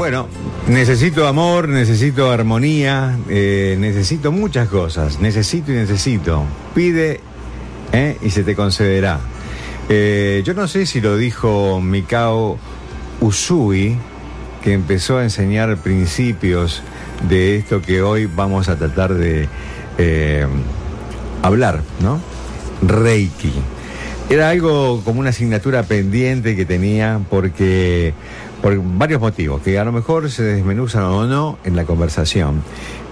Bueno, necesito amor, necesito armonía, eh, necesito muchas cosas. Necesito y necesito. Pide eh, y se te concederá. Eh, yo no sé si lo dijo Mikao Usui, que empezó a enseñar principios de esto que hoy vamos a tratar de hablar, ¿no? Reiki. Era algo como una asignatura pendiente que tenía porque por varios motivos, que a lo mejor se desmenuzan o no en la conversación,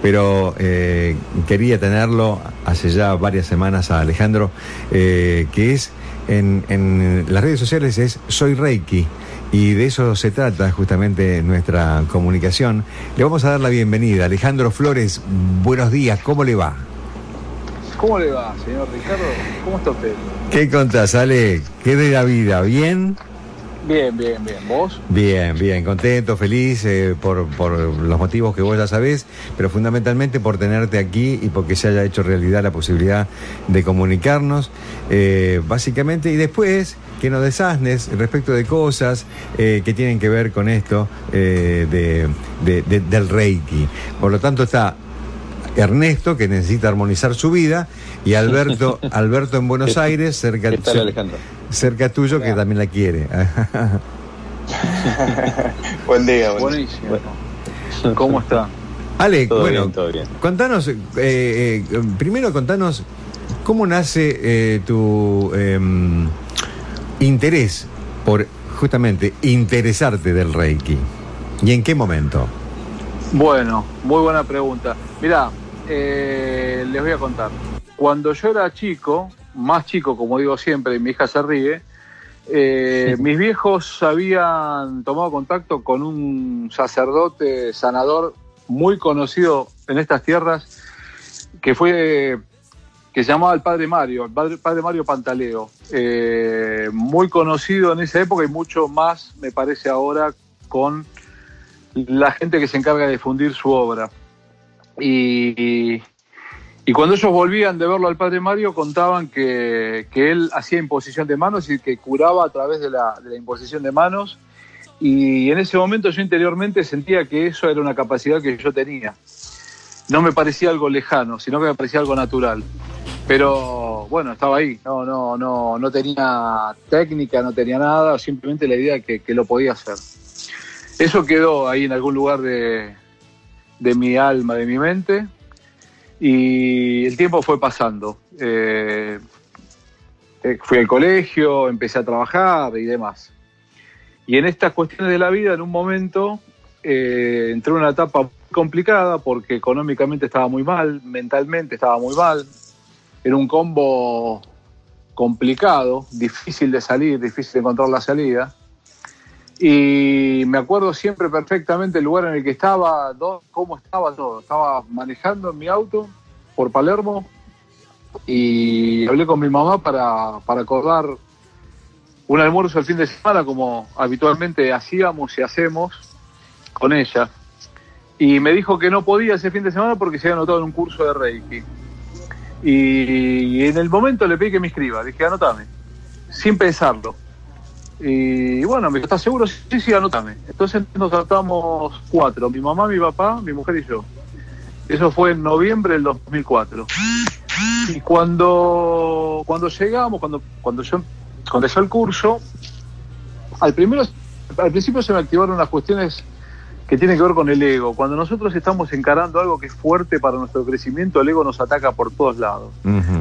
pero eh, quería tenerlo hace ya varias semanas a Alejandro, eh, que es en, en las redes sociales es Soy Reiki. Y de eso se trata justamente nuestra comunicación. Le vamos a dar la bienvenida. Alejandro Flores, buenos días, ¿cómo le va? ¿Cómo le va, señor Ricardo? ¿Cómo está usted? ¿Qué contás, Ale? ¿Qué de la vida? ¿Bien? Bien, bien, bien. ¿Vos? Bien, bien, contento, feliz eh, por, por los motivos que vos ya sabés, pero fundamentalmente por tenerte aquí y porque se haya hecho realidad la posibilidad de comunicarnos, eh, básicamente, y después que nos desasnes respecto de cosas eh, que tienen que ver con esto eh, de, de- de- del Reiki. Por lo tanto está Ernesto, que necesita armonizar su vida, y Alberto, Alberto en Buenos Aires, cerca, ¿Qué tal, Alejandro? Cerca tuyo, que también la quiere. Buen día, buen día. Buenísimo. ¿Cómo está? Ale, Todo bueno, bien, todo bien. contanos, eh, eh, primero contanos cómo nace eh, tu em, interés por justamente interesarte del Reiki y en qué momento. Bueno, muy buena pregunta. Mirá, eh, les voy a contar. Cuando yo era chico, más chico, como digo siempre, y mi hija se ríe, eh, mis viejos habían tomado contacto con un sacerdote sanador muy conocido en estas tierras, que fue que se llamaba el Padre Mario, el Padre, Padre Mario Pantaleo, eh, muy conocido en esa época y mucho más, me parece ahora, con la gente que se encarga de difundir su obra. Y, y- y cuando ellos volvían de verlo al Padre Mario, contaban que, él hacía imposición de manos y que curaba a través de la, imposición de manos. Y en ese momento yo interiormente sentía que eso era una capacidad que yo tenía. No me parecía algo lejano, sino que me parecía algo natural. Pero bueno, estaba ahí, no, no, no, no tenía técnica, no tenía nada, simplemente la idea que, que lo podía hacer. Eso quedó ahí en algún lugar de mi alma, de mi mente, y el tiempo fue pasando. Eh, eh, fui al colegio, empecé a trabajar y demás. Y en estas cuestiones de la vida, en un momento, eh, entré en una etapa muy complicada porque económicamente estaba muy mal, mentalmente estaba muy mal. Era un combo complicado, difícil de salir, difícil de encontrar la salida. Y me acuerdo siempre perfectamente el lugar en el que estaba, cómo estaba todo. Estaba manejando en mi auto por Palermo y hablé con mi mamá para, para acordar un almuerzo el fin de semana como habitualmente hacíamos y hacemos con ella. Y me dijo que no podía ese fin de semana porque se había anotado en un curso de Reiki. Y en el momento le pedí que me inscriba, dije, anotame, sin pensarlo. Y bueno, me ¿estás seguro? Sí, sí, anotame. Entonces nos tratamos cuatro, mi mamá, mi papá, mi mujer y yo. Eso fue en noviembre del 2004. Y cuando, cuando llegamos, cuando, cuando yo cuando empezó el curso, al, primero, al principio se me activaron unas cuestiones que tienen que ver con el ego. Cuando nosotros estamos encarando algo que es fuerte para nuestro crecimiento, el ego nos ataca por todos lados.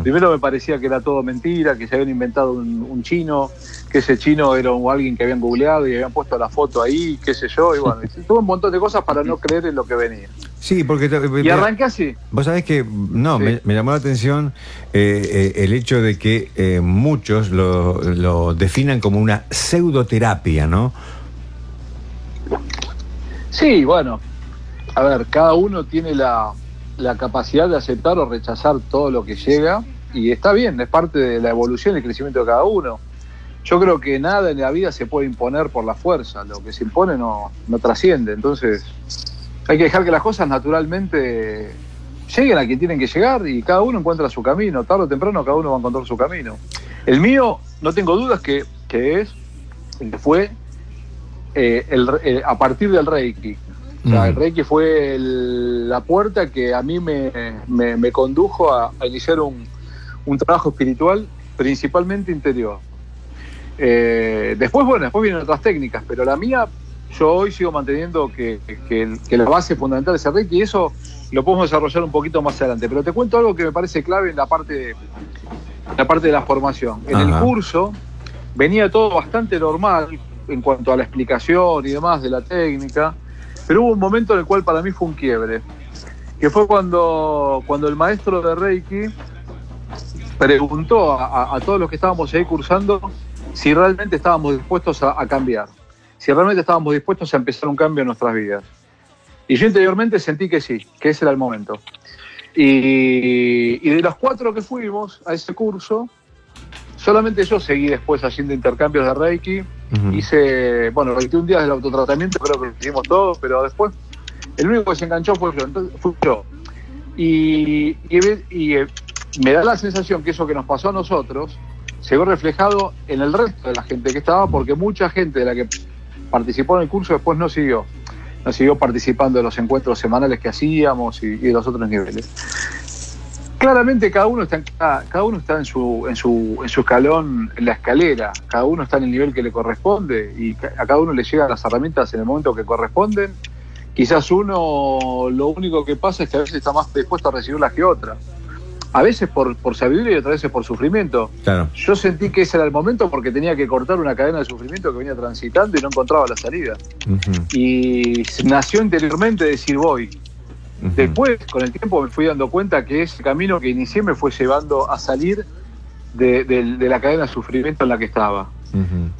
Primero me parecía que era todo mentira, que se habían inventado un, un chino, que ese chino era alguien que habían googleado y habían puesto la foto ahí, qué sé yo, y bueno, tuve un montón de cosas para no creer en lo que venía. Sí, porque te- Y arranqué así. Vos sabés que, no, Sí. me, me llamó la atención eh, eh, el hecho de que eh, muchos lo, lo definan como una pseudoterapia, ¿no? Sí, bueno, a ver, cada uno tiene la, la capacidad de aceptar o rechazar todo lo que llega y está bien, es parte de la evolución y el crecimiento de cada uno. Yo creo que nada en la vida se puede imponer por la fuerza, lo que se impone no, no trasciende, entonces hay que dejar que las cosas naturalmente lleguen a quien tienen que llegar y cada uno encuentra su camino, tarde o temprano cada uno va a encontrar su camino. El mío, no tengo dudas que, que es, que fue eh, a partir del Reiki. el Reiki fue la puerta que a mí me, me, condujo a, iniciar un, un, trabajo espiritual principalmente interior. Eh, después, bueno, después vienen otras técnicas, pero la mía, yo hoy sigo manteniendo que, que, la base fundamental es el Reiki y eso lo podemos desarrollar un poquito más adelante. Pero te cuento algo que me parece clave en la parte de, la, parte de la formación. En el curso venía todo bastante normal en cuanto a la explicación y demás de la técnica, pero hubo un momento en el cual para mí fue un quiebre, que fue cuando, cuando el maestro de Reiki preguntó a, todos los que estábamos ahí cursando si realmente estábamos dispuestos a, cambiar, si realmente estábamos dispuestos a empezar un cambio en nuestras vidas. Y yo interiormente sentí que sí, que ese era el momento. Y, y de los cuatro que fuimos a ese curso, solamente yo seguí después haciendo intercambios de Reiki. Hice, bueno, 21 días del autotratamiento, creo que lo hicimos todos, pero después el único que se enganchó fue yo. Entonces, fui yo. Y, eh, me da la sensación que eso que nos pasó a nosotros se vio reflejado en el resto de la gente que estaba, porque mucha gente de la que participó en el curso después no siguió, no siguió participando de los encuentros semanales que hacíamos y, de los otros niveles. Claramente cada uno está, en, cada, uno está en su, en, su, en su escalón, en la escalera, cada uno está en el nivel que le corresponde y a cada uno le llegan las herramientas en el momento que corresponden. Quizás uno lo único que pasa es que a veces está más dispuesto a recibirlas que otra a veces por, por sabiduría y otras veces por sufrimiento. Claro. Yo sentí que ese era el momento porque tenía que cortar una cadena de sufrimiento que venía transitando y no encontraba la salida. Y nació interiormente decir voy. Después, con el tiempo, me fui dando cuenta que ese camino que inicié me fue llevando a salir de, la cadena de sufrimiento en la que estaba.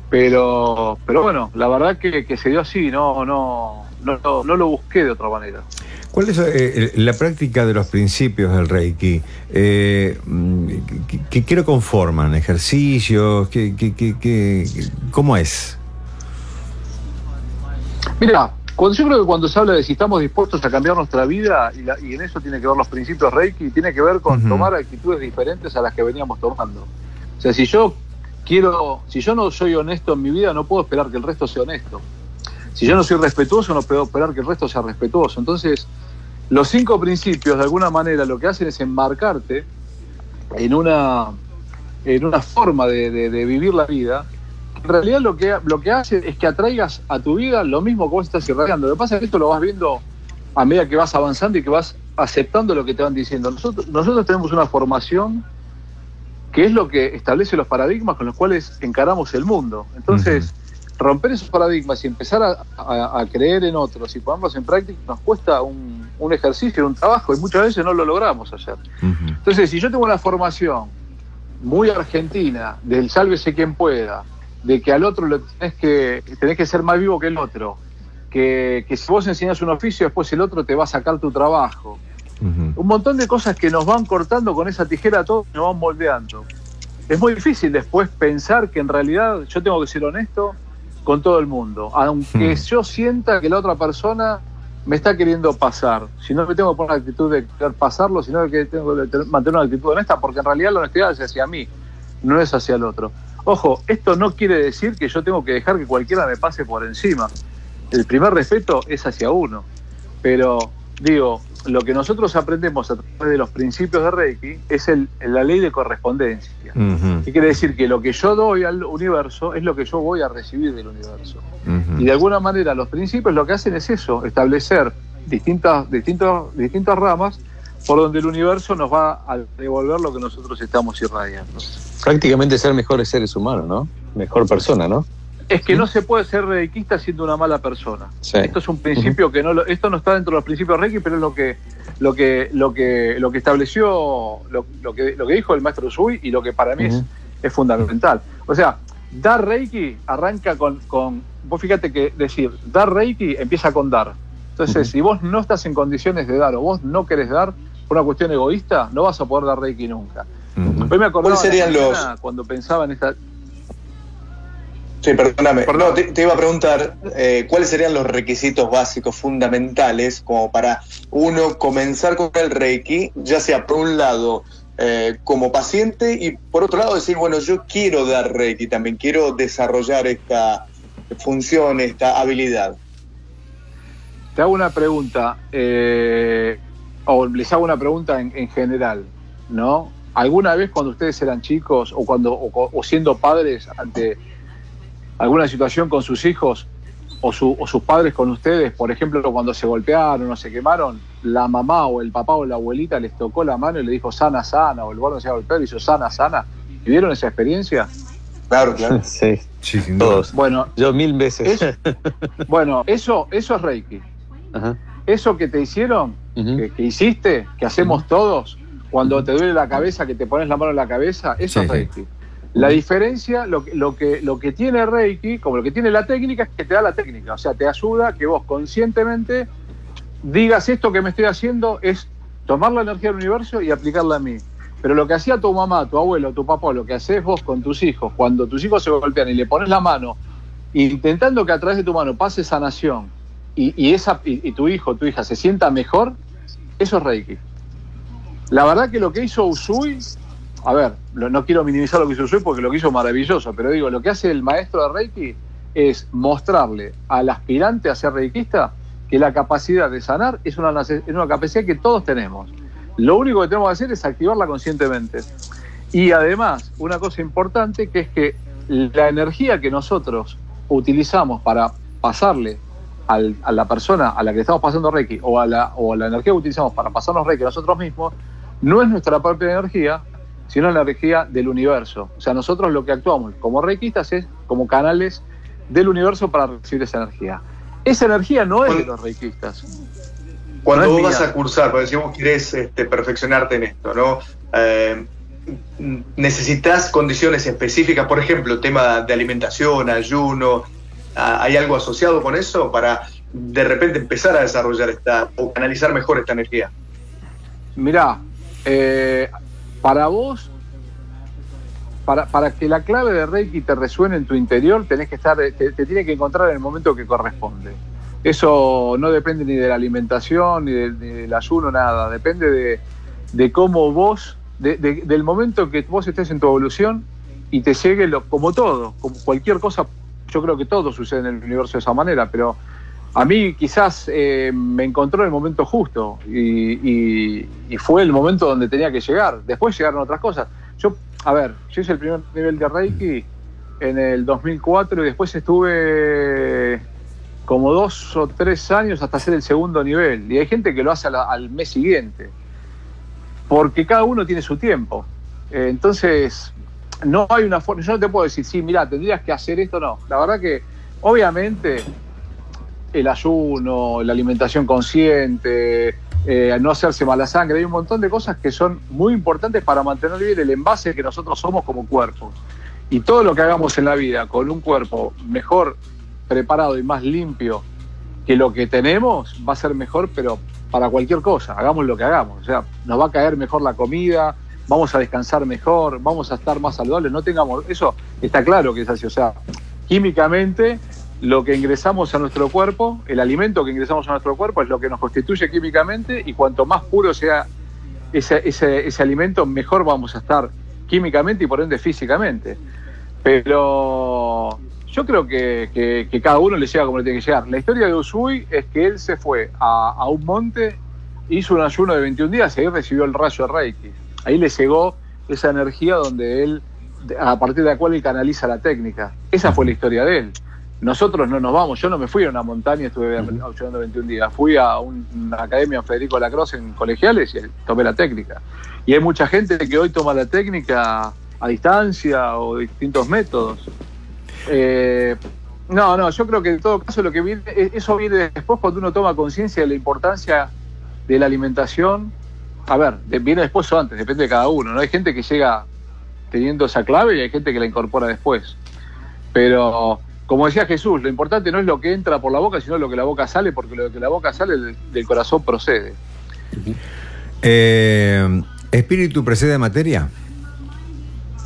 pero, pero bueno, la verdad que, que se dio así, no, no, no, no, lo busqué de otra manera. ¿Cuál es eh, la práctica de los principios del Reiki? Eh, ¿qué, ¿Qué lo conforman? ¿Ejercicios? ¿Qué, qué, cómo es? Mira, cuando, yo creo que cuando se habla de si estamos dispuestos a cambiar nuestra vida, y, en eso tiene que ver los principios Reiki, tiene que ver con tomar actitudes diferentes a las que veníamos tomando. O sea, si yo quiero, si yo no soy honesto en mi vida, no puedo esperar que el resto sea honesto. Si yo no soy respetuoso, no puedo esperar que el resto sea respetuoso. Entonces, los cinco principios, de alguna manera, lo que hacen es enmarcarte en una, en una forma de, vivir la vida. En realidad lo que, lo que hace es que atraigas a tu vida lo mismo que vos estás irradiando. Lo que pasa es que esto lo vas viendo a medida que vas avanzando y que vas aceptando lo que te van diciendo. Nosotros, nosotros tenemos una formación que es lo que establece los paradigmas con los cuales encaramos el mundo. Entonces, romper esos paradigmas y empezar a, creer en otros y ponerlos en práctica nos cuesta un, ejercicio, un trabajo y muchas veces no lo logramos hacer. Entonces, si yo tengo una formación muy argentina del sálvese quien pueda, de que al otro lo tenés que, tenés que ser más vivo que el otro, que, que si vos enseñas un oficio, después el otro te va a sacar tu trabajo. Un montón de cosas que nos van cortando con esa tijera todo, nos van moldeando. Es muy difícil después pensar que en realidad yo tengo que ser honesto, con todo el mundo, aunque hmm. yo sienta que la otra persona me está queriendo pasar. Si no me tengo que poner la actitud de querer pasarlo, sino que tengo que mantener una actitud honesta, porque en realidad la honestidad es hacia mí, no es hacia el otro. Ojo, esto no quiere decir que yo tengo que dejar que cualquiera me pase por encima. El primer respeto es hacia uno. Pero digo, lo que nosotros aprendemos a través de los principios de Reiki es el, la ley de correspondencia. ¿Qué quiere decir? Que lo que yo doy al universo es lo que yo voy a recibir del universo. Y de alguna manera los principios lo que hacen es eso, establecer distintas, distintas, distintas ramas por donde el universo nos va a devolver lo que nosotros estamos irradiando. Prácticamente ser mejores seres humanos, ¿no? Mejor persona, ¿no? Es que no se puede ser reikista siendo una mala persona. Esto es un principio que no esto no está dentro de los principios reiki, pero es lo que lo que lo que lo que estableció lo, que lo que dijo el maestro Sui y lo que para mí es, es, fundamental. O sea, dar reiki arranca con, con vos fíjate que decir dar reiki empieza con dar. Entonces, si vos no estás en condiciones de dar o vos no querés dar por una cuestión egoísta, no vas a poder dar reiki nunca. Me acordaba serían los cuando pensaba en esta Sí, perdóname. No, te, iba a preguntar eh, cuáles serían los requisitos básicos fundamentales como para uno comenzar con el Reiki, ya sea por un lado eh, como paciente y por otro lado decir, bueno, yo quiero dar Reiki también, quiero desarrollar esta, función, esta habilidad? Te hago una pregunta, eh, o les hago una pregunta en, general, ¿no? ¿Alguna vez cuando ustedes eran chicos o cuando o siendo padres ante alguna situación con sus hijos, o, sus padres con ustedes, por ejemplo, cuando se golpearon o se quemaron, la mamá o el papá o la abuelita les tocó la mano y le dijo sana, sana, o el gordo se golpeó y hizo sana, sana. ¿Vivieron esa experiencia? Claro, claro. Sí, sí sin todos. Bueno, yo mil veces. bueno, eso, eso es Reiki. Eso que te hicieron, que, hiciste, que hacemos todos, cuando te duele la cabeza, que te pones la mano en la cabeza, eso es Reiki. La diferencia, lo que, lo, que, lo que tiene Reiki, como lo que tiene la técnica, es que te da la técnica. O sea, te ayuda que vos conscientemente digas esto que me estoy haciendo es tomar la energía del universo y aplicarla a mí. Pero lo que hacía tu mamá, tu abuelo, tu papá, lo que haces vos con tus hijos, cuando tus hijos se golpean y le pones la mano, intentando que a través de tu mano pase sanación y, y esa, y, tu hijo, tu hija se sienta mejor, eso es Reiki. La verdad que lo que hizo Usui a ver, no quiero minimizar lo que hizo Usui porque lo que hizo maravilloso, pero digo, lo que hace el maestro de Reiki es mostrarle al aspirante a ser reikista que la capacidad de sanar es una, una capacidad que todos tenemos. Lo único que tenemos que hacer es activarla conscientemente. Y además, una cosa importante que es que la energía que nosotros utilizamos para pasarle a la persona a la que estamos pasando Reiki o a, la, o la energía que utilizamos para pasarnos Reiki a nosotros mismos, no es nuestra propia energía, sino la energía del universo. O sea, nosotros lo que actuamos como reikistas es como canales del universo para recibir esa energía. Esa energía no es de los reikistas. Cuando vos vas a cursar, si vos querés este, perfeccionarte en esto, ¿no? Eh, necesitas condiciones específicas, por ejemplo, tema de alimentación, ayuno, ¿hay algo asociado con eso para de repente empezar a desarrollar esta o canalizar mejor esta energía? Mirá, eh, para vos, para, para, que la clave de Reiki te resuene en tu interior, tenés que estar, te, tiene que encontrar en el momento que corresponde. Eso no depende ni de la alimentación, ni, del ayuno, nada. Depende de, cómo vos, del momento que vos estés en tu evolución y te llegue lo, como todo, como cualquier cosa. Yo creo que todo sucede en el universo de esa manera, pero a mí quizás eh, me encontró en el momento justo y, fue el momento donde tenía que llegar. Después llegaron otras cosas. Yo, a ver, yo hice el primer nivel de Reiki en el 2004 y después estuve como dos o tres años hasta hacer el segundo nivel. Y hay gente que lo hace al, mes siguiente, porque cada uno tiene su tiempo. Eh, entonces, no hay una forma, yo no te puedo decir, sí, mira, tendrías que hacer esto, no. La verdad que, obviamente, el ayuno, la alimentación consciente, eh, no hacerse mala sangre. Hay un montón de cosas que son muy importantes para mantener bien el envase que nosotros somos como cuerpo. Y todo lo que hagamos en la vida con un cuerpo mejor preparado y más limpio que lo que tenemos va a ser mejor, pero para cualquier cosa, hagamos lo que hagamos. O sea, nos va a caer mejor la comida, vamos a descansar mejor, vamos a estar más saludables, no tengamos, eso está claro que es así, o sea, químicamente lo que ingresamos a nuestro cuerpo, el alimento que ingresamos a nuestro cuerpo es lo que nos constituye químicamente y cuanto más puro sea ese, ese, alimento, mejor vamos a estar químicamente y por ende físicamente. Pero yo creo que, cada uno le llega como le tiene que llegar. La historia de Usui es que él se fue a, un monte, hizo un ayuno de 21 días y ahí recibió el rayo de Reiki. Ahí le llegó esa energía donde él, a partir de la cual él canaliza la técnica. Esa fue la historia de él. Nosotros no nos vamos, yo no me fui a una montaña, estuve ayudando 21 días, fui a una academia Federico Lacrosse en colegiales y tomé la técnica. Y hay mucha gente que hoy toma la técnica a distancia o distintos métodos. Eh, no, no, yo creo que en todo caso lo que viene, e, eso viene después cuando uno toma conciencia de la importancia de la alimentación. A ver, viene después o antes, depende de cada uno, ¿no? Hay gente que llega teniendo esa clave y hay gente que la incorpora después. Pero como decía Jesús, lo importante no es lo que entra por la boca, sino lo que la boca sale, porque lo que la boca sale del, corazón procede. Eh, ¿Espíritu precede materia?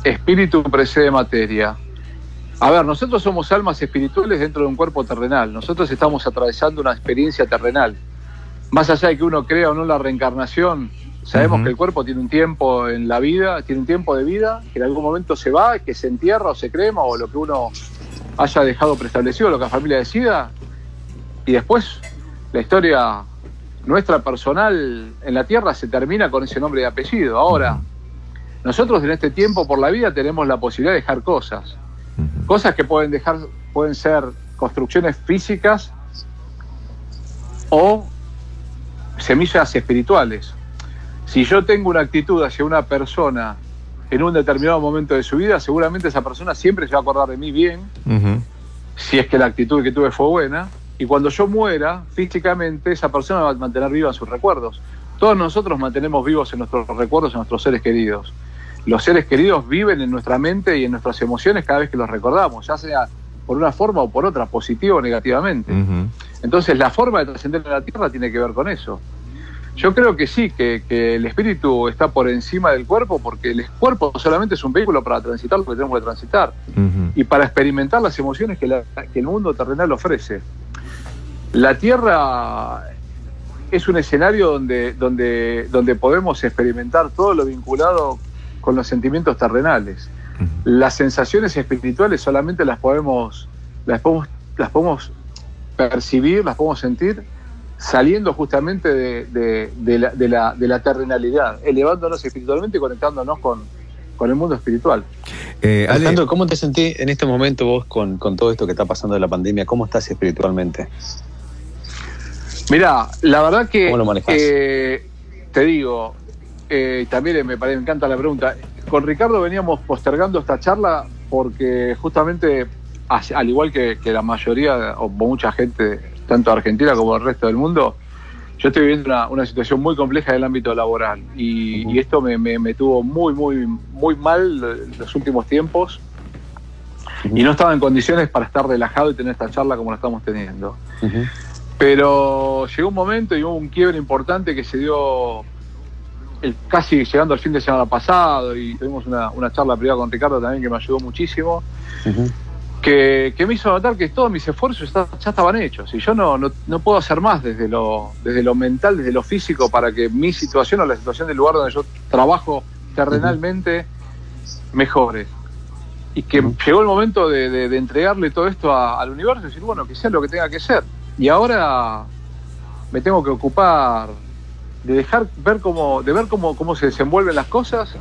Espíritu precede materia. A ver, nosotros somos almas espirituales dentro de un cuerpo terrenal. Nosotros estamos atravesando una experiencia terrenal. Más allá de que uno crea o no la reencarnación, sabemos que el cuerpo tiene un tiempo en la vida, tiene un tiempo de vida, que en algún momento se va, que se entierra o se crema o lo que uno haya dejado preestablecido lo que la familia decida y después la historia nuestra personal en la tierra se termina con ese nombre y apellido. Ahora, nosotros en este tiempo por la vida tenemos la posibilidad de dejar cosas. Cosas que pueden dejar, pueden ser construcciones físicas o semillas espirituales. Si yo tengo una actitud hacia una persona en un determinado momento de su vida, seguramente esa persona siempre se va a acordar de mí bien, si es que la actitud que tuve fue buena, y cuando yo muera, físicamente, esa persona va a mantener viva sus recuerdos. Todos nosotros mantenemos vivos en nuestros recuerdos a nuestros seres queridos. Los seres queridos viven en nuestra mente y en nuestras emociones cada vez que los recordamos, ya sea por una forma o por otra, positivo o negativamente. Entonces la forma de trascender en la Tierra tiene que ver con eso. Yo creo que sí, que, el espíritu está por encima del cuerpo porque el cuerpo solamente es un vehículo para transitar lo que tenemos que transitar y para experimentar las emociones que, que el mundo terrenal ofrece. La Tierra es un escenario donde, donde, donde podemos experimentar todo lo vinculado con los sentimientos terrenales. Las sensaciones espirituales solamente las podemos, las podemos, las podemos percibir, las podemos sentir saliendo justamente de, la, de, la, terrenalidad, elevándonos espiritualmente y conectándonos con, el mundo espiritual. Eh, Alejandro, ¿cómo te sentís en este momento vos con, todo esto que está pasando de la pandemia? ¿Cómo estás espiritualmente? Mira, la verdad que ¿Cómo lo eh, te digo, eh, también me, me encanta la pregunta. Con Ricardo veníamos postergando esta charla porque justamente, al igual que, la mayoría o mucha gente, tanto Argentina como el resto del mundo, yo estoy viviendo una, situación muy compleja en el ámbito laboral. Y, esto me, tuvo muy, muy, muy mal los últimos tiempos. Y no estaba en condiciones para estar relajado y tener esta charla como la estamos teniendo. Pero llegó un momento y hubo un quiebre importante que se dio casi llegando al fin de semana pasado y tuvimos una, charla privada con Ricardo también que me ayudó muchísimo, que, me hizo notar que todos mis esfuerzos ya estaban hechos y yo no, no, puedo hacer más desde lo, desde lo mental, desde lo físico, para que mi situación o la situación del lugar donde yo trabajo terrenalmente mejore. Y que llegó el momento de, entregarle todo esto al universo y decir, bueno, que sea lo que tenga que ser. Y ahora me tengo que ocupar de dejar ver cómo, de ver cómo, cómo se desenvuelven las cosas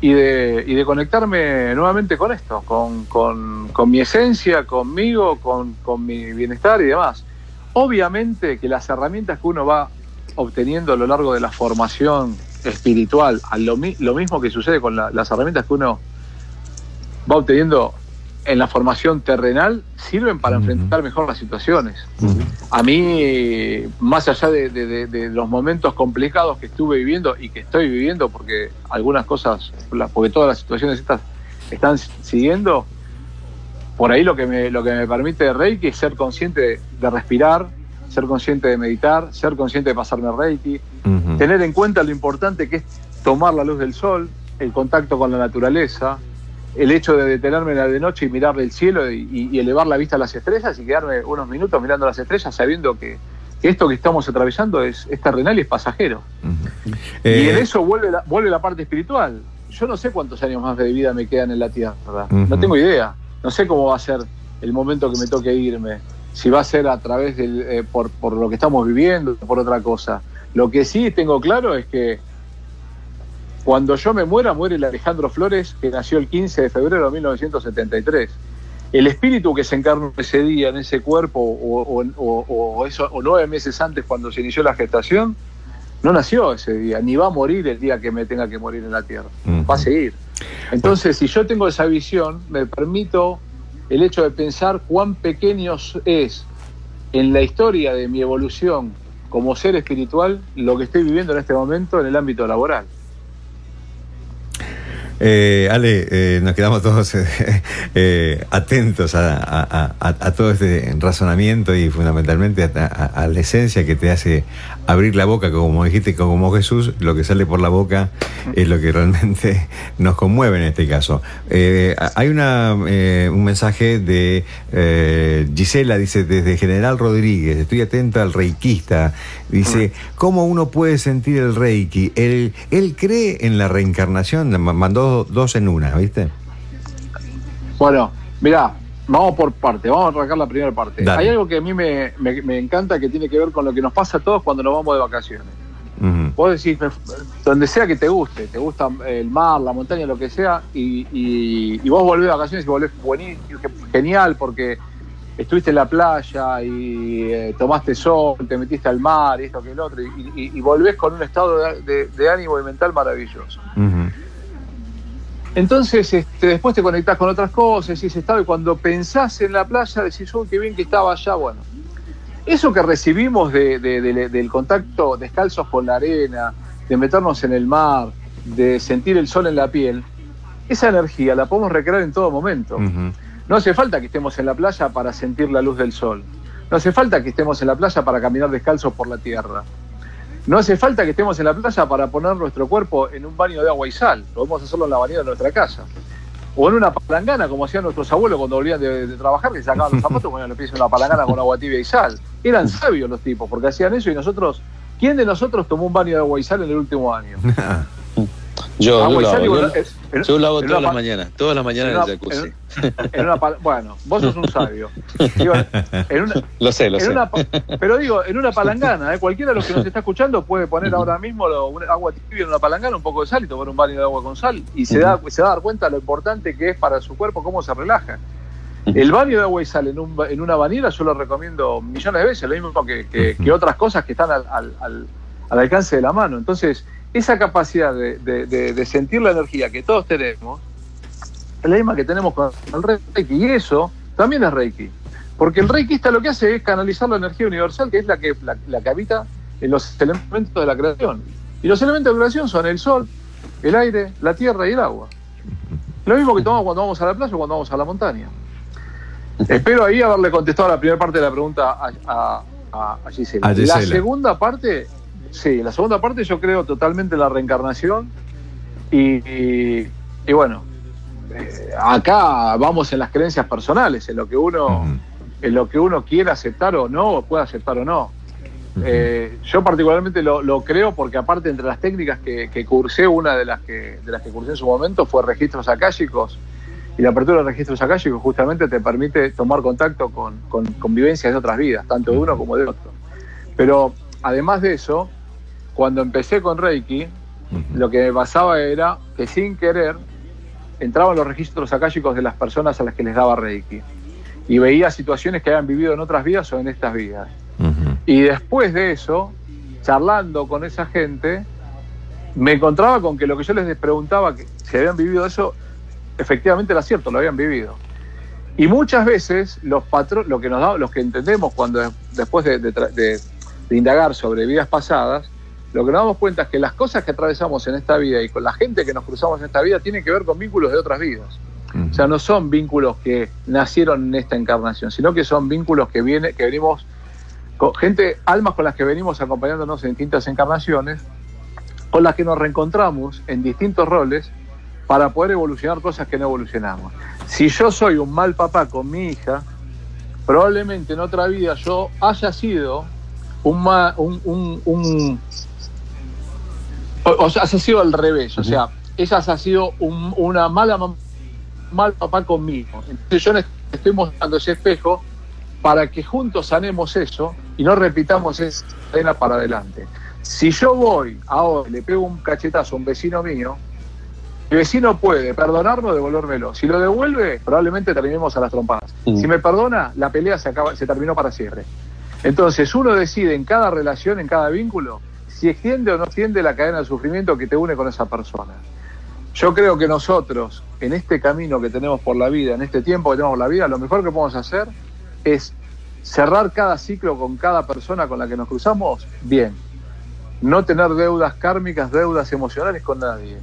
y de, y de conectarme nuevamente con esto, con, con, mi esencia, conmigo, con, con, mi bienestar y demás. Obviamente que las herramientas que uno va obteniendo a lo largo de la formación espiritual, a lo, lo mismo que sucede con las herramientas que uno va obteniendo en la formación terrenal sirven para enfrentar mejor las situaciones. A mí, más allá de, los momentos complicados que estuve viviendo y que estoy viviendo, porque algunas cosas, porque todas las situaciones estas están siguiendo, por ahí lo que me, lo que me permite Reiki es ser consciente de respirar, ser consciente de meditar, ser consciente de pasarme Reiki, tener en cuenta lo importante que es tomar la luz del sol, el contacto con la naturaleza, el hecho de detenerme la de noche y mirar el cielo y, elevar la vista a las estrellas y quedarme unos minutos mirando las estrellas sabiendo que, esto que estamos atravesando es, terrenal y es pasajero. y en eh, eso vuelve la, vuelve la parte espiritual. Yo no sé cuántos años más de vida me quedan en la Tierra, no tengo idea. No sé cómo va a ser el momento que me toque irme. Si va a ser a través del, eh, por, por lo que estamos viviendo, por otra cosa. Lo que sí tengo claro es que cuando yo me muera, muere el Alejandro Flores, que nació el 15 de febrero de 1973. El espíritu que se encarnó ese día en ese cuerpo, o, eso, o nueve meses antes, cuando se inició la gestación, no nació ese día, ni va a morir el día que me tenga que morir en la tierra. Va a seguir. Entonces, si yo tengo esa visión, me permito el hecho de pensar cuán pequeño es en la historia de mi evolución como ser espiritual lo que estoy viviendo en este momento en el ámbito laboral. Eh, Ale, eh, nos quedamos todos eh, atentos a, todo este razonamiento y fundamentalmente a, la esencia que te hace abrir la boca, como dijiste, como Jesús, lo que sale por la boca es lo que realmente nos conmueve en este caso. hay una, un mensaje de Gisela, dice, desde General Rodríguez, estoy atenta al reikista, dice, ¿cómo uno puede sentir el reiki? Él, él cree en la reencarnación, mandó dos, en una, ¿viste? Bueno, mirá, Vamos por parte, vamos a arrancar la primera parte. Hay algo que a mí me, encanta que tiene que ver con lo que nos pasa a todos cuando nos vamos de vacaciones. Vos decís, donde sea que te guste, te gusta el mar, la montaña, lo que sea, y, vos volvés de vacaciones y volvés buenísimo, genial porque estuviste en la playa y eh, tomaste sol, te metiste al mar y esto que el otro, y, volvés con un estado de, ánimo y mental maravilloso. Entonces, este, después te conectás con otras cosas y ese estado, y cuando pensás en la playa decís, oh, qué bien que estaba allá, bueno. Eso que recibimos del contacto descalzos con la arena, de meternos en el mar, de sentir el sol en la piel, esa energía la podemos recrear en todo momento. No hace falta que estemos en la playa para sentir la luz del sol. No hace falta que estemos en la playa para caminar descalzos por la tierra. No hace falta que estemos en la playa para poner nuestro cuerpo en un baño de agua y sal. Podemos hacerlo en la bañera de nuestra casa. O en una palangana, como hacían nuestros abuelos cuando volvían de, trabajar, que sacaban los zapatos, ponían los pies en una palangana con agua tibia y sal. Eran sabios los tipos, porque hacían eso y nosotros, ¿quién de nosotros tomó un baño de agua y sal en el último año? Yo, yo, lo hago, yo, lo hago todas las mañanas, todas las mañanas en, el jacuzzi. bueno, vos sos un sabio. lo sé, lo sé. pero digo, en una palangana, ¿eh? cualquiera de los que nos está escuchando puede poner ahora mismo agua tibia en una palangana, un poco de sal y tomar un baño de agua con sal y se, da, se va a dar cuenta lo importante que es para su cuerpo, cómo se relaja. El baño de agua y sal en, un, en una bañera yo lo recomiendo millones de veces, lo mismo que, que, otras cosas que están al, al, al alcance de la mano. Entonces, esa capacidad de, sentir la energía que todos tenemos es la misma que tenemos con el Reiki. Y eso también es Reiki. Porque el Reikista lo que hace es canalizar la energía universal, que es la que, la, que habita en los elementos de la creación. Y los elementos de la creación son el sol, el aire, la tierra y el agua. Lo mismo que tomamos cuando vamos a la playa o cuando vamos a la montaña. Espero ahí haberle contestado la primera parte de la pregunta a, a, Gisela. La segunda parte Sí, la segunda parte yo creo totalmente la reencarnación y, bueno, eh, acá vamos en las creencias personales, en lo que uno, en lo que uno quiere aceptar o no, o puede aceptar o no. Eh, yo particularmente lo, creo porque aparte entre las técnicas que, cursé, una de las que, de las que cursé en su momento fue registros akáshicos y la apertura de registros akáshicos justamente te permite tomar contacto con, con vivencias de otras vidas, tanto de uno como de otro. Pero además de eso, cuando empecé con Reiki, lo que me pasaba era que sin querer entraban los registros akáshicos de las personas a las que les daba Reiki. Y veía situaciones que habían vivido en otras vidas o en estas vidas. Y después de eso, charlando con esa gente, me encontraba con que lo que yo les preguntaba, que si habían vivido eso, efectivamente era cierto, lo habían vivido. Y muchas veces los patrones, lo que nos da, los que entendemos cuando después de indagar sobre vidas pasadas, lo que nos damos cuenta es que las cosas que atravesamos en esta vida y con la gente que nos cruzamos en esta vida tienen que ver con vínculos de otras vidas. O sea, no son vínculos que nacieron en esta encarnación, sino que son vínculos que, viene, que venimos, con gente, almas con las que venimos acompañándonos en distintas encarnaciones, con las que nos reencontramos en distintos roles para poder evolucionar cosas que no evolucionamos. Si yo soy un mal papá con mi hija, probablemente en otra vida yo haya sido un, un, un o, sea, ha sido al revés, o sea, esa ha sido una mala mal papá conmigo. Entonces yo estoy mostrando ese espejo para que juntos sanemos eso y no repitamos esa escena para adelante. Si yo voy ahora y le pego un cachetazo a un vecino mío, el vecino puede perdonarlo o devolvérmelo. Si lo devuelve, probablemente terminemos a las trompadas. Si me perdona, la pelea se, acaba, se terminó para siempre. Entonces uno decide en cada relación, en cada vínculo, si extiende o no extiende la cadena de sufrimiento que te une con esa persona. Yo creo que nosotros, en este camino que tenemos por la vida, en este tiempo que tenemos por la vida, lo mejor que podemos hacer es cerrar cada ciclo con cada persona con la que nos cruzamos bien. No tener deudas kármicas, deudas emocionales con nadie.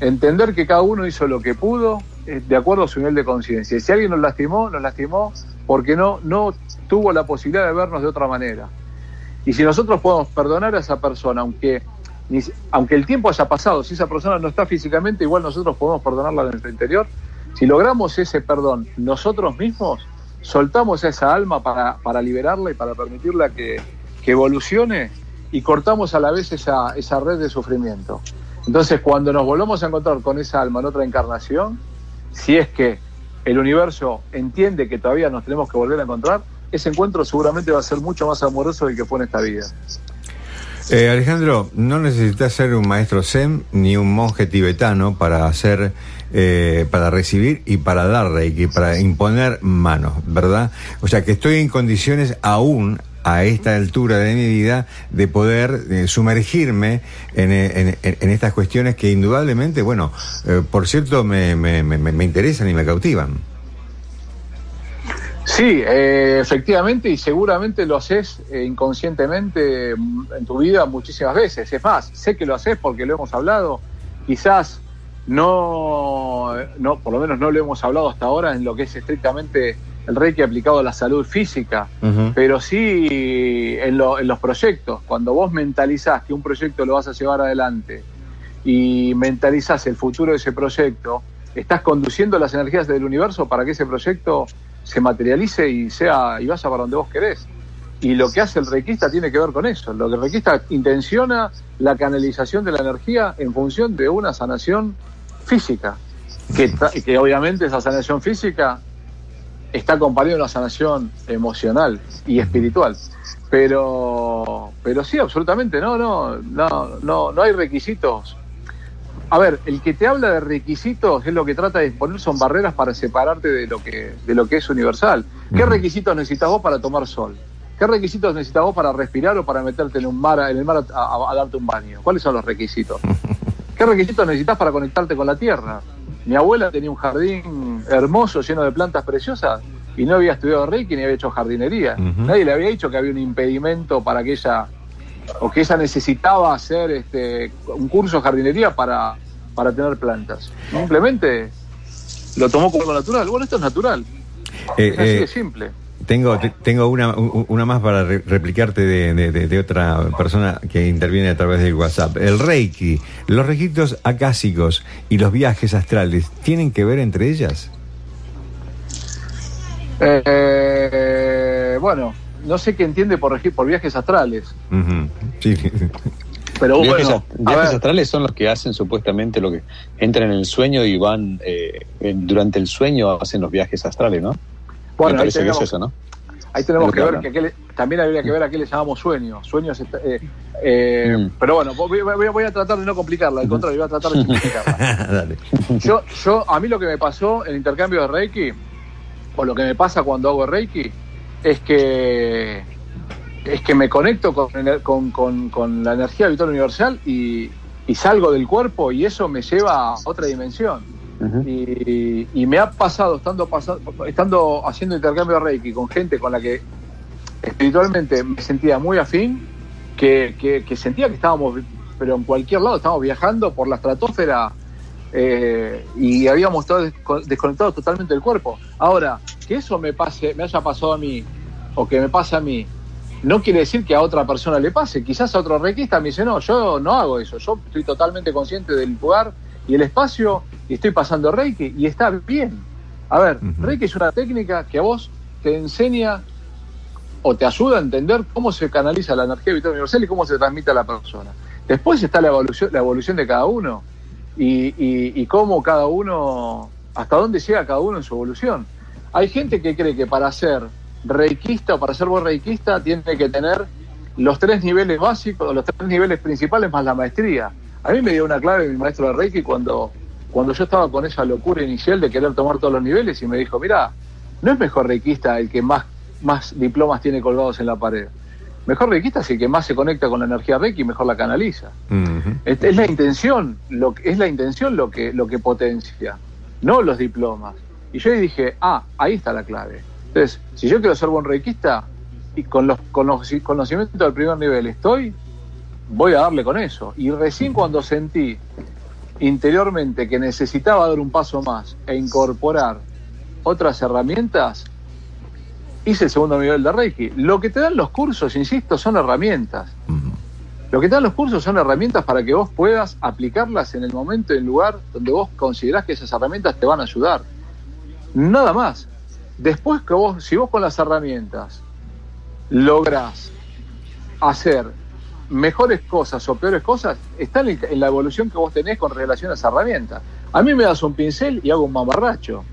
Entender que cada uno hizo lo que pudo eh, de acuerdo a su nivel de conciencia. Si alguien nos lastimó, nos lastimó porque no, no tuvo la posibilidad de vernos de otra manera. Y si nosotros podemos perdonar a esa persona, aunque, aunque el tiempo haya pasado, si esa persona no está físicamente, igual nosotros podemos perdonarla en nuestro interior. Si logramos ese perdón nosotros mismos, soltamos a esa alma para, para liberarla y para permitirla que, que, evolucione y cortamos a la vez esa, esa red de sufrimiento. Entonces, cuando nos volvamos a encontrar con esa alma en otra encarnación, si es que el universo entiende que todavía nos tenemos que volver a encontrar, ese encuentro seguramente va a ser mucho más amoroso del que fue en esta vida. Eh, Alejandro, no necesitas ser un maestro Zen ni un monje tibetano para hacer, eh, para recibir y para dar reiki, para imponer manos, ¿verdad? O sea que estoy en condiciones aún a esta altura de mi vida de poder eh, sumergirme en, estas cuestiones que indudablemente, bueno, por cierto, me, me, me interesan y me cautivan. Sí, eh, efectivamente, y seguramente lo haces eh, inconscientemente en tu vida muchísimas veces. Es más, sé que lo haces porque lo hemos hablado. Quizás no, no, por lo menos no lo hemos hablado hasta ahora en lo que es estrictamente el Reiki aplicado a la salud física, pero sí en, en los proyectos. Cuando vos mentalizás que un proyecto lo vas a llevar adelante y mentalizás el futuro de ese proyecto, estás conduciendo las energías del universo para que ese proyecto se materialice y sea y vaya para donde vos querés. Y lo que hace el requista tiene que ver con eso. Lo que el requista intenciona la canalización de la energía en función de una sanación física. Que, que obviamente esa sanación física está acompañada de una sanación emocional y espiritual. Pero, pero sí, absolutamente, no, no, no, no, no hay requisitos a ver, el que te habla de requisitos es lo que trata de poner son barreras para separarte de lo que, de lo que es universal. ¿Qué requisitos necesitas vos para tomar sol? ¿Qué requisitos necesitas vos para respirar o para meterte en un mar, en el mar a, darte un baño? ¿Cuáles son los requisitos? ¿Qué requisitos necesitas para conectarte con la tierra? Mi abuela tenía un jardín hermoso, lleno de plantas preciosas, y no había estudiado Reiki ni había hecho jardinería. Nadie le había dicho que había un impedimento para que ella o que ella necesitaba hacer este, un curso de jardinería para, para tener plantas. Simplemente lo tomó como natural. Bueno, esto es natural. Eh, es así de eh, simple. Tengo, tengo una, una más para replicarte de, de, otra persona que interviene a través del WhatsApp. El Reiki, los registros acásicos y los viajes astrales, ¿tienen que ver entre ellas? Eh, bueno, no sé qué entiende por, por viajes astrales. sí. Pero bueno, viajes, astrales son los que hacen supuestamente lo que entran en el sueño y van eh, durante el sueño hacen los viajes astrales, ¿no? Bueno, ahí tenemos, eso, ¿no? Ahí tenemos que, ver que también habría que ver a qué le llamamos sueño. Sueños, eh, eh, mm. pero bueno, voy, a tratar de no complicarla, al contrario, voy a tratar de simplificarla. Dale. Yo, yo, a mí lo que me pasó en el intercambio de Reiki, o lo que me pasa cuando hago Reiki, es que es que me conecto con, con, la energía vital universal y, salgo del cuerpo y eso me lleva a otra dimensión. y, me ha pasado estando, estando haciendo intercambio de Reiki con gente con la que espiritualmente me sentía muy afín, que, sentía que estábamos, pero en cualquier lado, estábamos viajando por la estratosfera eh, y habíamos estado desconectados totalmente del cuerpo. Ahora, que eso me pase, me haya pasado a mí, o que me pase a mí, no quiere decir que a otra persona le pase. Quizás a otro requista me dice, no, yo no hago eso, yo estoy totalmente consciente del lugar y el espacio y estoy pasando Reiki y está bien. A ver, Reiki es una técnica que a vos te enseña o te ayuda a entender cómo se canaliza la energía vital universal y cómo se transmite a la persona. Después está la evolución, la evolución de cada uno y, y cómo cada uno, hasta dónde llega cada uno en su evolución. Hay gente que cree que para ser reikista o para ser buen tiene que tener los tres niveles básicos, los tres niveles principales más la maestría. A mí me dio una clave mi maestro de Reiki cuando, cuando yo estaba con esa locura inicial de querer tomar todos los niveles y me dijo, mira, no es mejor reikista el que más, más diplomas tiene colgados en la pared. Mejor reikista es el que más se conecta con la energía Reiki y mejor la canaliza. es, la intención, lo, es la intención lo que, lo que potencia, no los diplomas. Y yo dije, ah, ahí está la clave. Entonces, si yo quiero ser buen reikista y con los, conocimientos del primer nivel estoy, voy a darle con eso. Y recién cuando sentí interiormente que necesitaba dar un paso más e incorporar otras herramientas, hice el segundo nivel de Reiki. Lo que te dan los cursos, insisto, son herramientas. Lo que te dan los cursos son herramientas para que vos puedas aplicarlas en el momento y en el lugar donde vos considerás que esas herramientas te van a ayudar. Nada más. Después que vos, si vos con las herramientas lográs hacer mejores cosas o peores cosas, está en, la evolución que vos tenés con relación a esa herramienta. A mí me das un pincel y hago un mamarracho.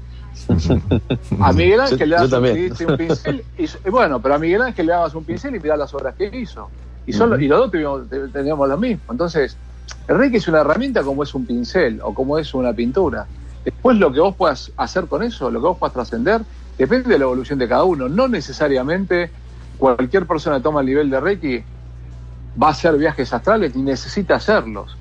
A Miguel Ángel le das un, pincel. Y, bueno, pero a Miguel Ángel le dabas un pincel y mirá las obras que hizo. Y, solo, y los dos teníamos lo mismo. Entonces, el Reiki es una herramienta como es un pincel o como es una pintura. Después lo que vos puedas hacer con eso, lo que vos puedas trascender, depende de la evolución de cada uno. No necesariamente cualquier persona que toma el nivel de Reiki va a hacer viajes astrales ni necesita hacerlos.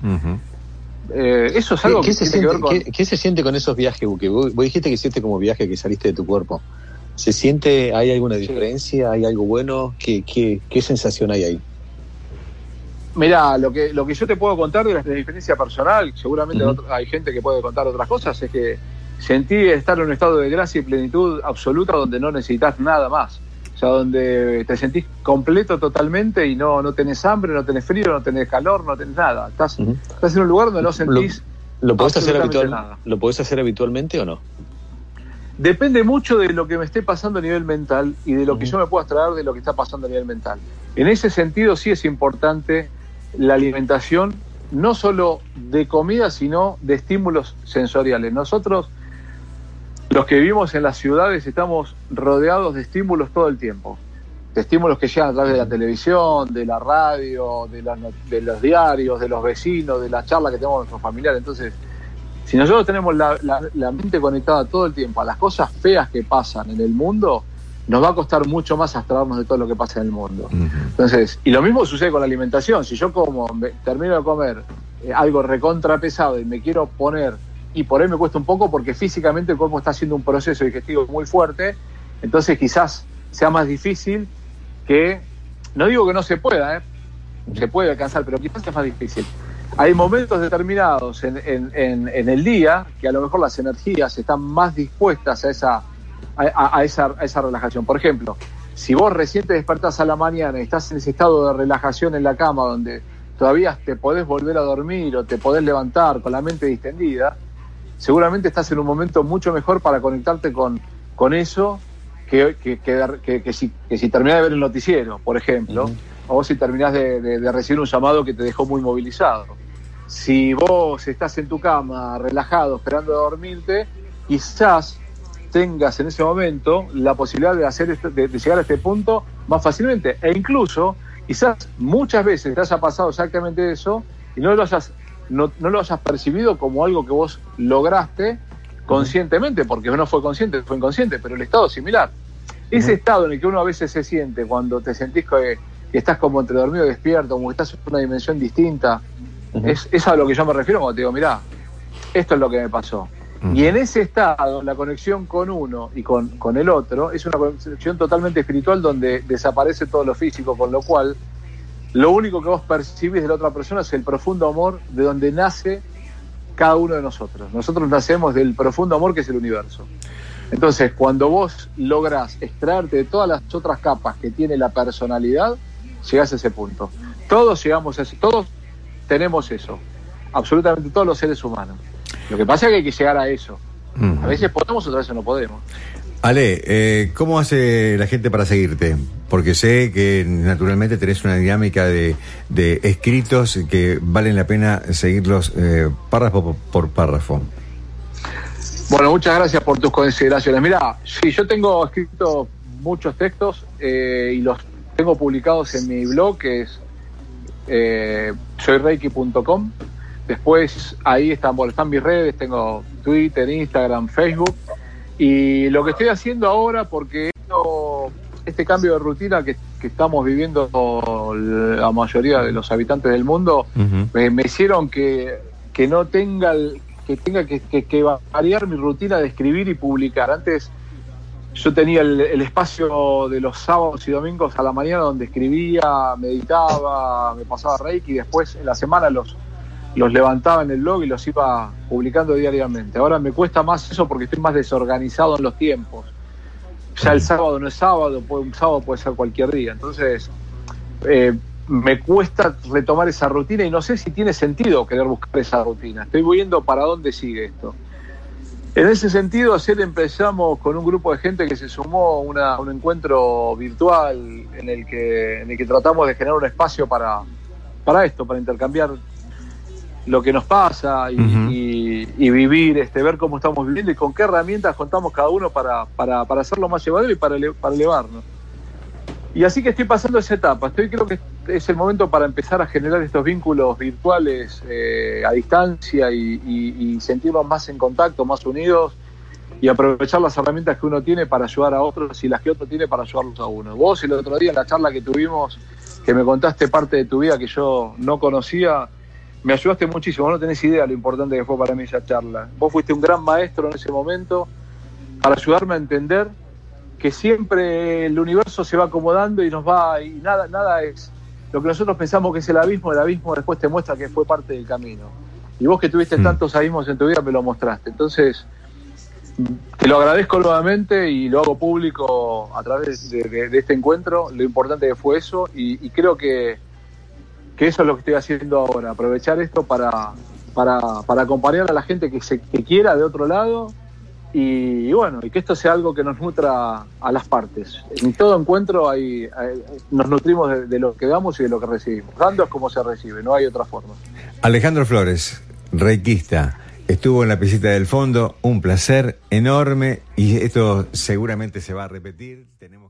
Eh, eso es algo ¿Qué, que se siente, con... ¿qué, se siente con esos viajes, Buque? Vos, dijiste que siente como viaje que saliste de tu cuerpo. ¿Se siente, hay alguna diferencia, hay algo bueno? ¿Qué, qué, qué sensación hay ahí? Mira, lo que, lo que yo te puedo contar de la diferencia personal, seguramente hay gente que puede contar otras cosas, es que sentí estar en un estado de gracia y plenitud absoluta donde no necesitas nada más. Donde te sentís completo totalmente y no, no tenés hambre, no tenés frío, no tenés calor, no tenés nada. Estás, estás en un lugar donde no sentís. ¿Lo, lo podés hacer habitual, ¿Lo podés hacer habitualmente o no? Depende mucho de lo que me esté pasando a nivel mental y de lo que yo me pueda extraer de lo que está pasando a nivel mental. En ese sentido, sí es importante la alimentación, no solo de comida, sino de estímulos sensoriales. Nosotros, los que vivimos en las ciudades, estamos rodeados de estímulos todo el tiempo. De estímulos que llegan a través de la televisión, de la radio, de, de los diarios, de los vecinos, de la charla que tenemos con nuestros familiares. Entonces, si nosotros tenemos la, la mente conectada todo el tiempo a las cosas feas que pasan en el mundo, nos va a costar mucho más abstraernos de todo lo que pasa en el mundo. Entonces, y lo mismo sucede con la alimentación. Si yo como termino de comer eh, algo recontra pesado y me quiero poner, y por ahí me cuesta un poco porque físicamente el cuerpo está haciendo un proceso digestivo muy fuerte, entonces quizás sea más difícil que, no digo que no se pueda, ¿eh? se puede alcanzar, pero quizás sea más difícil. Hay momentos determinados en, en el día que a lo mejor las energías están más dispuestas a esa a, esa, esa relajación. Por ejemplo, si vos recién te despertás a la mañana y estás en ese estado de relajación en la cama donde todavía te podés volver a dormir o te podés levantar con la mente distendida, seguramente estás en un momento mucho mejor para conectarte con, con eso que, que, que, si, que si terminás de ver el noticiero, por ejemplo, o si terminás de, de, recibir un llamado que te dejó muy movilizado. Si vos estás en tu cama relajado, esperando a dormirte, quizás tengas en ese momento la posibilidad de, hacer de, llegar a este punto más fácilmente. E incluso, quizás muchas veces te haya pasado exactamente eso y no lo hayas, no, lo hayas percibido como algo que vos lograste conscientemente, porque no fue consciente, fue inconsciente, pero el estado es similar. Ese estado en el que uno a veces se siente cuando te sentís que, estás como entre dormido y despierto, como que estás en una dimensión distinta, es, es a lo que yo me refiero cuando te digo, mirá, esto es lo que me pasó. Y en ese estado, la conexión con uno y con, con, el otro es una conexión totalmente espiritual donde desaparece todo lo físico, con lo cual lo único que vos percibís de la otra persona es el profundo amor de donde nace cada uno de nosotros. Nosotros nacemos del profundo amor que es el universo. Entonces, cuando vos lográs extraerte de todas las otras capas que tiene la personalidad, llegás a ese punto. Todos llegamos a ese, todos tenemos eso, absolutamente todos los seres humanos. Lo que pasa es que hay que llegar a eso. A veces podemos, otras veces no podemos. Ale, eh, ¿cómo hace la gente para seguirte? Porque sé que naturalmente tenés una dinámica de, escritos que valen la pena seguirlos eh, párrafo por, párrafo. Bueno, muchas gracias por tus consideraciones. Mira, sí, yo tengo escrito muchos textos eh, y los tengo publicados en mi blog que es eh, soyreiki.com Después ahí están, están mis redes, tengo Twitter, Instagram, Facebook. Y lo que estoy haciendo ahora, porque este cambio de rutina que, estamos viviendo la mayoría de los habitantes del mundo, me, hicieron que, que no tenga, que tenga que, que, variar mi rutina de escribir y publicar. Antes yo tenía el, el, espacio de los sábados y domingos a la mañana donde escribía, meditaba, me pasaba reiki y después en la semana los los levantaba en el blog y los iba publicando diariamente. Ahora me cuesta más eso porque estoy más desorganizado en los tiempos. Ya el sábado no es sábado, un sábado puede ser cualquier día. Entonces, eh, me cuesta retomar esa rutina y no sé si tiene sentido querer buscar esa rutina. Estoy viendo para dónde sigue esto. En ese sentido, ayer empezamos con un grupo de gente que se sumó a un encuentro virtual en el, que, en el que tratamos de generar un espacio para, para esto, para intercambiar lo que nos pasa y, y, vivir, este, ver cómo estamos viviendo y con qué herramientas contamos cada uno para, para, para hacerlo más llevadero y para, para elevarnos. Y así que estoy pasando esa etapa. Estoy creo que es el momento para empezar a generar estos vínculos virtuales eh, a distancia y, sentirnos más en contacto, más unidos y aprovechar las herramientas que uno tiene para ayudar a otros y las que otro tiene para ayudarlos a uno. Vos el otro día en la charla que tuvimos, que me contaste parte de tu vida que yo no conocía, me ayudaste muchísimo. No tenés idea lo importante que fue para mí esa charla. Vos fuiste un gran maestro en ese momento para ayudarme a entender que siempre el universo se va acomodando y nos va, y nada, nada es lo que nosotros pensamos que es el abismo, el abismo después te muestra que fue parte del camino. Y vos que tuviste mm. tantos abismos en tu vida me lo mostraste. Entonces, te lo agradezco nuevamente y lo hago público a través de, este encuentro, lo importante que fue eso, y, creo que, que, eso es lo que estoy haciendo ahora, aprovechar esto para, para, para acompañar a la gente que, se, que quiera de otro lado y, bueno, y que esto sea algo que nos nutra a las partes. En todo encuentro hay, nos nutrimos de, lo que damos y de lo que recibimos. Dando es como se recibe, no hay otra forma. Alejandro Flores, reikista, estuvo en la piscita del fondo, un placer enorme y esto seguramente se va a repetir. Tenemos